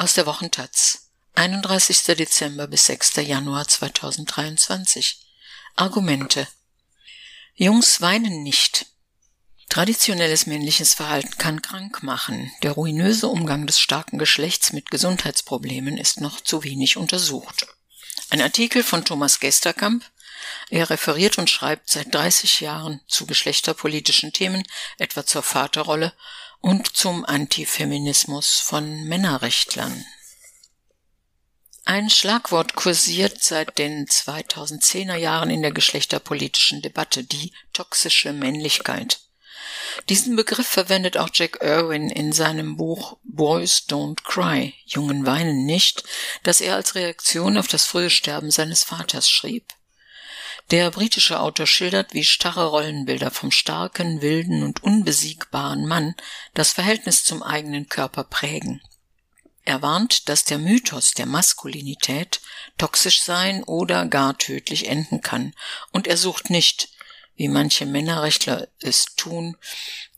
Aus der Wochentaz. 31. Dezember bis 6. Januar 2023. Argumente. Jungs weinen nicht. Traditionelles männliches Verhalten kann krank machen. Der ruinöse Umgang des starken Geschlechts mit Gesundheitsproblemen ist noch zu wenig untersucht. Ein Artikel von Thomas Gesterkamp. Er referiert und schreibt seit 30 Jahren zu geschlechterpolitischen Themen, etwa zur Vaterrolle und zum Antifeminismus von Männerrechtlern. Ein Schlagwort kursiert seit den 2010er Jahren in der geschlechterpolitischen Debatte, die toxische Männlichkeit. Diesen Begriff verwendet auch Jack Irwin in seinem Buch Boys Don't Cry, Jungen weinen nicht, das er als Reaktion auf das frühe Sterben seines Vaters schrieb. Der britische Autor schildert, wie starre Rollenbilder vom starken, wilden und unbesiegbaren Mann das Verhältnis zum eigenen Körper prägen. Er warnt, dass der Mythos der Maskulinität toxisch sein oder gar tödlich enden kann, und er sucht nicht, wie manche Männerrechtler es tun,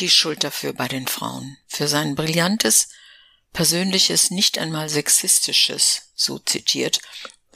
die Schuld dafür bei den Frauen. Für sein brillantes, persönliches, nicht einmal sexistisches, so zitiert,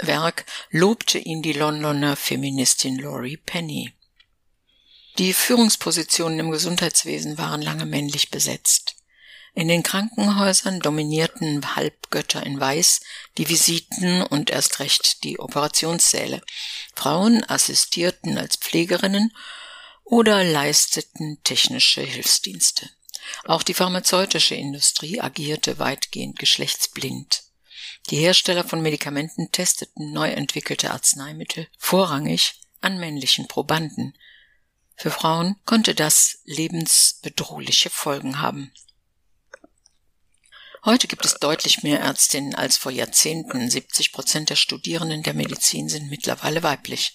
Werk lobte ihn die Londoner Feministin Laurie Penny. Die Führungspositionen im Gesundheitswesen waren lange männlich besetzt. In den Krankenhäusern dominierten Halbgötter in Weiß die Visiten und erst recht die Operationssäle. Frauen assistierten als Pflegerinnen oder leisteten technische Hilfsdienste. Auch die pharmazeutische Industrie agierte weitgehend geschlechtsblind. Die Hersteller von Medikamenten testeten neu entwickelte Arzneimittel vorrangig an männlichen Probanden. Für Frauen konnte das lebensbedrohliche Folgen haben. Heute gibt es deutlich mehr Ärztinnen als vor Jahrzehnten. 70 Prozent der Studierenden der Medizin sind mittlerweile weiblich.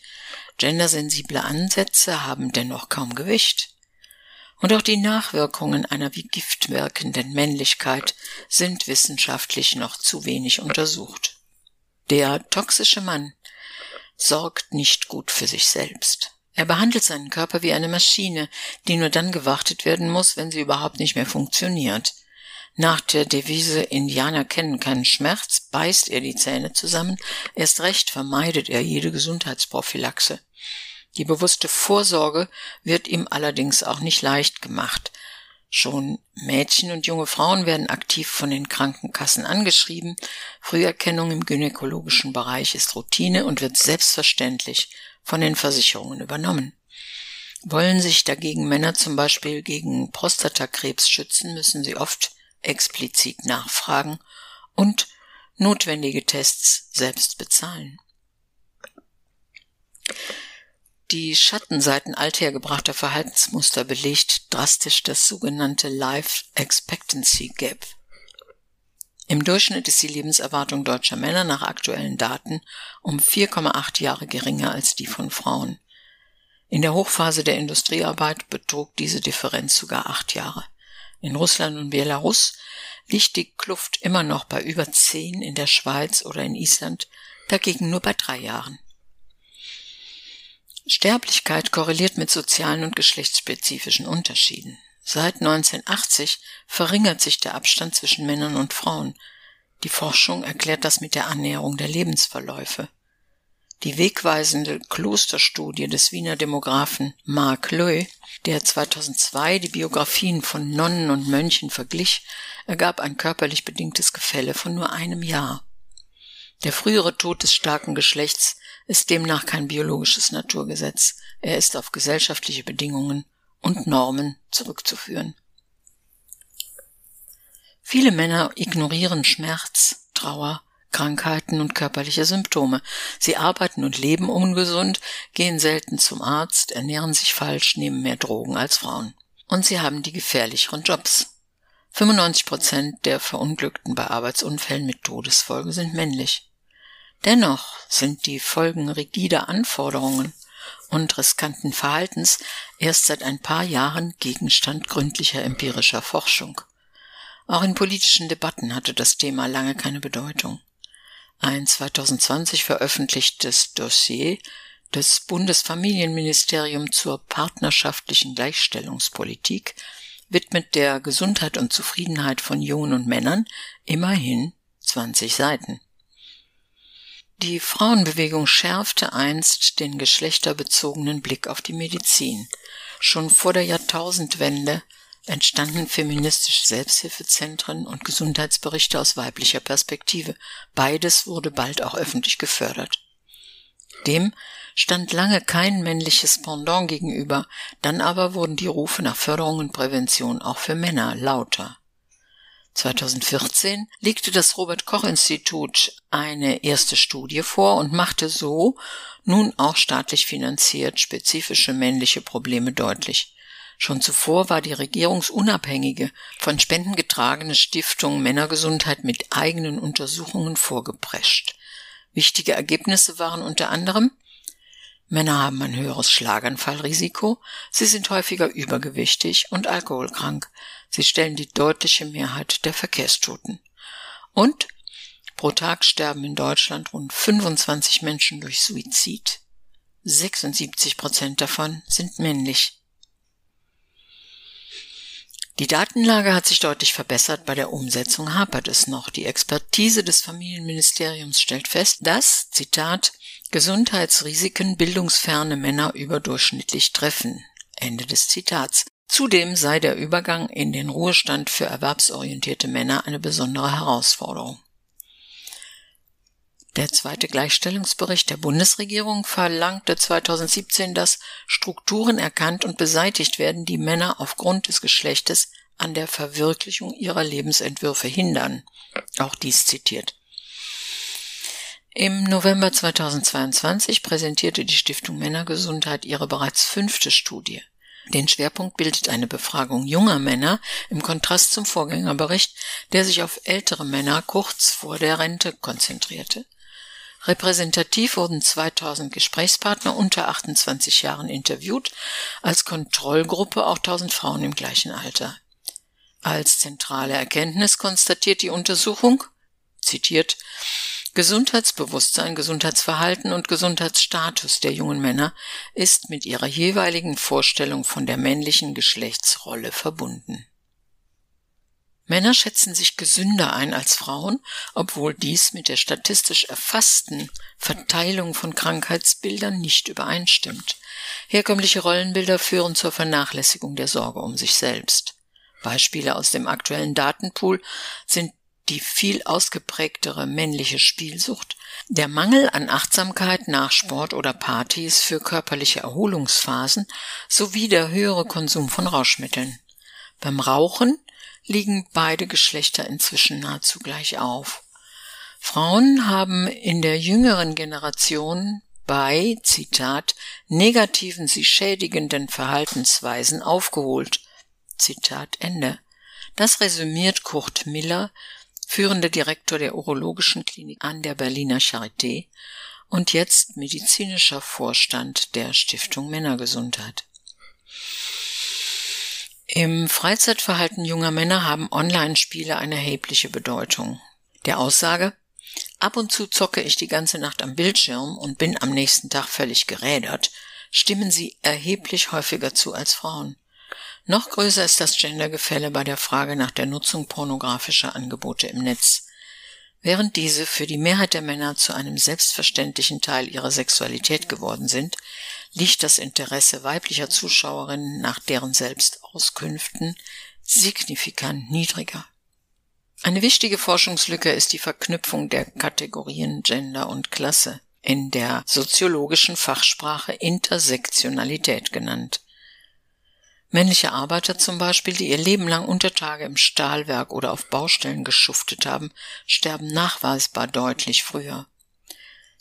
Gendersensible Ansätze haben dennoch kaum Gewicht. Und auch die Nachwirkungen einer wie Gift wirkenden Männlichkeit sind wissenschaftlich noch zu wenig untersucht. Der toxische Mann sorgt nicht gut für sich selbst. Er behandelt seinen Körper wie eine Maschine, die nur dann gewartet werden muss, wenn sie überhaupt nicht mehr funktioniert. Nach der Devise Indianer kennen keinen Schmerz beißt er die Zähne zusammen, erst recht vermeidet er jede Gesundheitsprophylaxe. Die bewusste Vorsorge wird ihm allerdings auch nicht leicht gemacht. Schon Mädchen und junge Frauen werden aktiv von den Krankenkassen angeschrieben. Früherkennung im gynäkologischen Bereich ist Routine und wird selbstverständlich von den Versicherungen übernommen. Wollen sich dagegen Männer zum Beispiel gegen Prostatakrebs schützen, müssen sie oft explizit nachfragen und notwendige Tests selbst bezahlen. Die Schattenseiten althergebrachter Verhaltensmuster belegt drastisch das sogenannte Life Expectancy Gap. Im Durchschnitt ist die Lebenserwartung deutscher Männer nach aktuellen Daten um 4,8 Jahre geringer als die von Frauen. In der Hochphase der Industriearbeit betrug diese Differenz sogar acht Jahre. In Russland und Belarus liegt die Kluft immer noch bei über zehn, in der Schweiz oder in Island dagegen nur bei drei Jahren. Sterblichkeit korreliert mit sozialen und geschlechtsspezifischen Unterschieden. Seit 1980 verringert sich der Abstand zwischen Männern und Frauen. Die Forschung erklärt das mit der Annäherung der Lebensverläufe. Die wegweisende Klosterstudie des Wiener Demografen Marc Loy, der 2002 die Biografien von Nonnen und Mönchen verglich, ergab ein körperlich bedingtes Gefälle von nur einem Jahr. Der frühere Tod des starken Geschlechts ist demnach kein biologisches Naturgesetz, er ist auf gesellschaftliche Bedingungen und Normen zurückzuführen. Viele Männer ignorieren Schmerz, Trauer, Krankheiten und körperliche Symptome. Sie arbeiten und leben ungesund, gehen selten zum Arzt, ernähren sich falsch, nehmen mehr Drogen als Frauen. Und sie haben die gefährlicheren Jobs. 95 Prozent der Verunglückten bei Arbeitsunfällen mit Todesfolge sind männlich. Dennoch sind die Folgen rigider Anforderungen und riskanten Verhaltens erst seit ein paar Jahren Gegenstand gründlicher empirischer Forschung. Auch in politischen Debatten hatte das Thema lange keine Bedeutung. Ein 2020 veröffentlichtes Dossier des Bundesfamilienministerium zur partnerschaftlichen Gleichstellungspolitik widmet der Gesundheit und Zufriedenheit von Jungen und Männern immerhin 20 Seiten. Die Frauenbewegung schärfte einst den geschlechterbezogenen Blick auf die Medizin. Schon vor der Jahrtausendwende entstanden feministische Selbsthilfezentren und Gesundheitsberichte aus weiblicher Perspektive. Beides wurde bald auch öffentlich gefördert. Dem stand lange kein männliches Pendant gegenüber, dann aber wurden die Rufe nach Förderung und Prävention auch für Männer lauter. 2014 legte das Robert Koch Institut eine erste Studie vor und machte so nun auch staatlich finanziert spezifische männliche Probleme deutlich. Schon zuvor war die regierungsunabhängige, von Spenden getragene Stiftung Männergesundheit mit eigenen Untersuchungen vorgeprescht. Wichtige Ergebnisse waren unter anderem Männer haben ein höheres Schlaganfallrisiko, sie sind häufiger übergewichtig und alkoholkrank, sie stellen die deutliche Mehrheit der Verkehrstoten. Und pro Tag sterben in Deutschland rund 25 Menschen durch Suizid. 76 Prozent davon sind männlich. Die Datenlage hat sich deutlich verbessert, bei der Umsetzung hapert es noch. Die Expertise des Familienministeriums stellt fest, dass, Zitat, Gesundheitsrisiken bildungsferne Männer überdurchschnittlich treffen. Ende des Zitats. Zudem sei der Übergang in den Ruhestand für erwerbsorientierte Männer eine besondere Herausforderung. Der zweite Gleichstellungsbericht der Bundesregierung verlangte 2017, dass Strukturen erkannt und beseitigt werden, die Männer aufgrund des Geschlechtes an der Verwirklichung ihrer Lebensentwürfe hindern. Auch dies zitiert. Im November 2022 präsentierte die Stiftung Männergesundheit ihre bereits fünfte Studie. Den Schwerpunkt bildet eine Befragung junger Männer im Kontrast zum Vorgängerbericht, der sich auf ältere Männer kurz vor der Rente konzentrierte. Repräsentativ wurden 2000 Gesprächspartner unter 28 Jahren interviewt, als Kontrollgruppe auch 1000 Frauen im gleichen Alter. Als zentrale Erkenntnis konstatiert die Untersuchung, zitiert, Gesundheitsbewusstsein, Gesundheitsverhalten und Gesundheitsstatus der jungen Männer ist mit ihrer jeweiligen Vorstellung von der männlichen Geschlechtsrolle verbunden. Männer schätzen sich gesünder ein als Frauen, obwohl dies mit der statistisch erfassten Verteilung von Krankheitsbildern nicht übereinstimmt. Herkömmliche Rollenbilder führen zur Vernachlässigung der Sorge um sich selbst. Beispiele aus dem aktuellen Datenpool sind die viel ausgeprägtere männliche Spielsucht, der Mangel an Achtsamkeit nach Sport oder Partys für körperliche Erholungsphasen sowie der höhere Konsum von Rauschmitteln. Beim Rauchen liegen beide Geschlechter inzwischen nahezu gleich auf. Frauen haben in der jüngeren Generation bei, Zitat, negativen, sie schädigenden Verhaltensweisen aufgeholt. Zitat Ende. Das resümiert Kurt Miller, führender Direktor der Urologischen Klinik an der Berliner Charité und jetzt medizinischer Vorstand der Stiftung Männergesundheit. Im Freizeitverhalten junger Männer haben Online-Spiele eine erhebliche Bedeutung. Der Aussage, ab und zu zocke ich die ganze Nacht am Bildschirm und bin am nächsten Tag völlig gerädert, stimmen sie erheblich häufiger zu als Frauen. Noch größer ist das Gendergefälle bei der Frage nach der Nutzung pornografischer Angebote im Netz. Während diese für die Mehrheit der Männer zu einem selbstverständlichen Teil ihrer Sexualität geworden sind, liegt das Interesse weiblicher Zuschauerinnen nach deren Selbstauskünften signifikant niedriger. Eine wichtige Forschungslücke ist die Verknüpfung der Kategorien Gender und Klasse, in der soziologischen Fachsprache Intersektionalität genannt. Männliche Arbeiter zum Beispiel, die ihr Leben lang Untertage im Stahlwerk oder auf Baustellen geschuftet haben, sterben nachweisbar deutlich früher.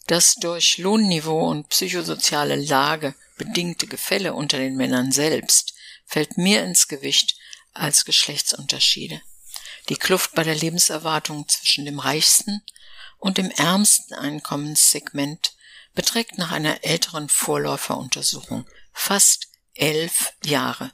Das durch Lohnniveau und psychosoziale Lage bedingte Gefälle unter den Männern selbst fällt mehr ins Gewicht als Geschlechtsunterschiede. Die Kluft bei der Lebenserwartung zwischen dem reichsten und dem ärmsten Einkommenssegment beträgt nach einer älteren Vorläuferuntersuchung fast elf Jahre.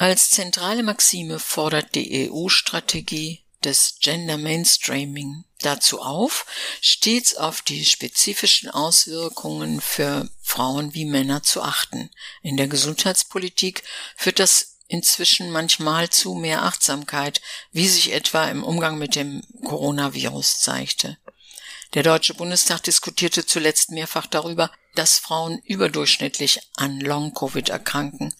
Als zentrale Maxime fordert die EU-Strategie des Gender Mainstreaming dazu auf, stets auf die spezifischen Auswirkungen für Frauen wie Männer zu achten. In der Gesundheitspolitik führt das inzwischen manchmal zu mehr Achtsamkeit, wie sich etwa im Umgang mit dem Coronavirus zeigte. Der Deutsche Bundestag diskutierte zuletzt mehrfach darüber, dass Frauen überdurchschnittlich an Long-Covid erkranken.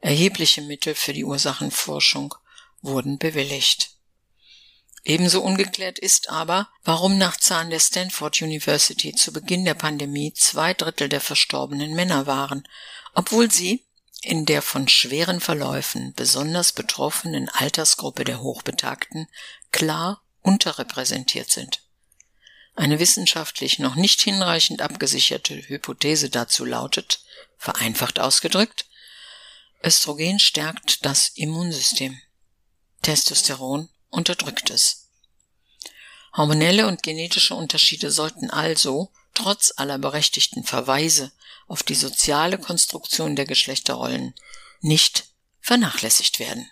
Erhebliche Mittel für die Ursachenforschung wurden bewilligt. Ebenso ungeklärt ist aber, warum nach Zahlen der Stanford University zu Beginn der Pandemie zwei Drittel der Verstorbenen Männer waren, obwohl sie in der von schweren Verläufen besonders betroffenen Altersgruppe der Hochbetagten klar unterrepräsentiert sind. Eine wissenschaftlich noch nicht hinreichend abgesicherte Hypothese dazu lautet, vereinfacht ausgedrückt, Östrogen stärkt das Immunsystem. Testosteron unterdrückt es. Hormonelle und genetische Unterschiede sollten also, trotz aller berechtigten Verweise auf die soziale Konstruktion der Geschlechterrollen, nicht vernachlässigt werden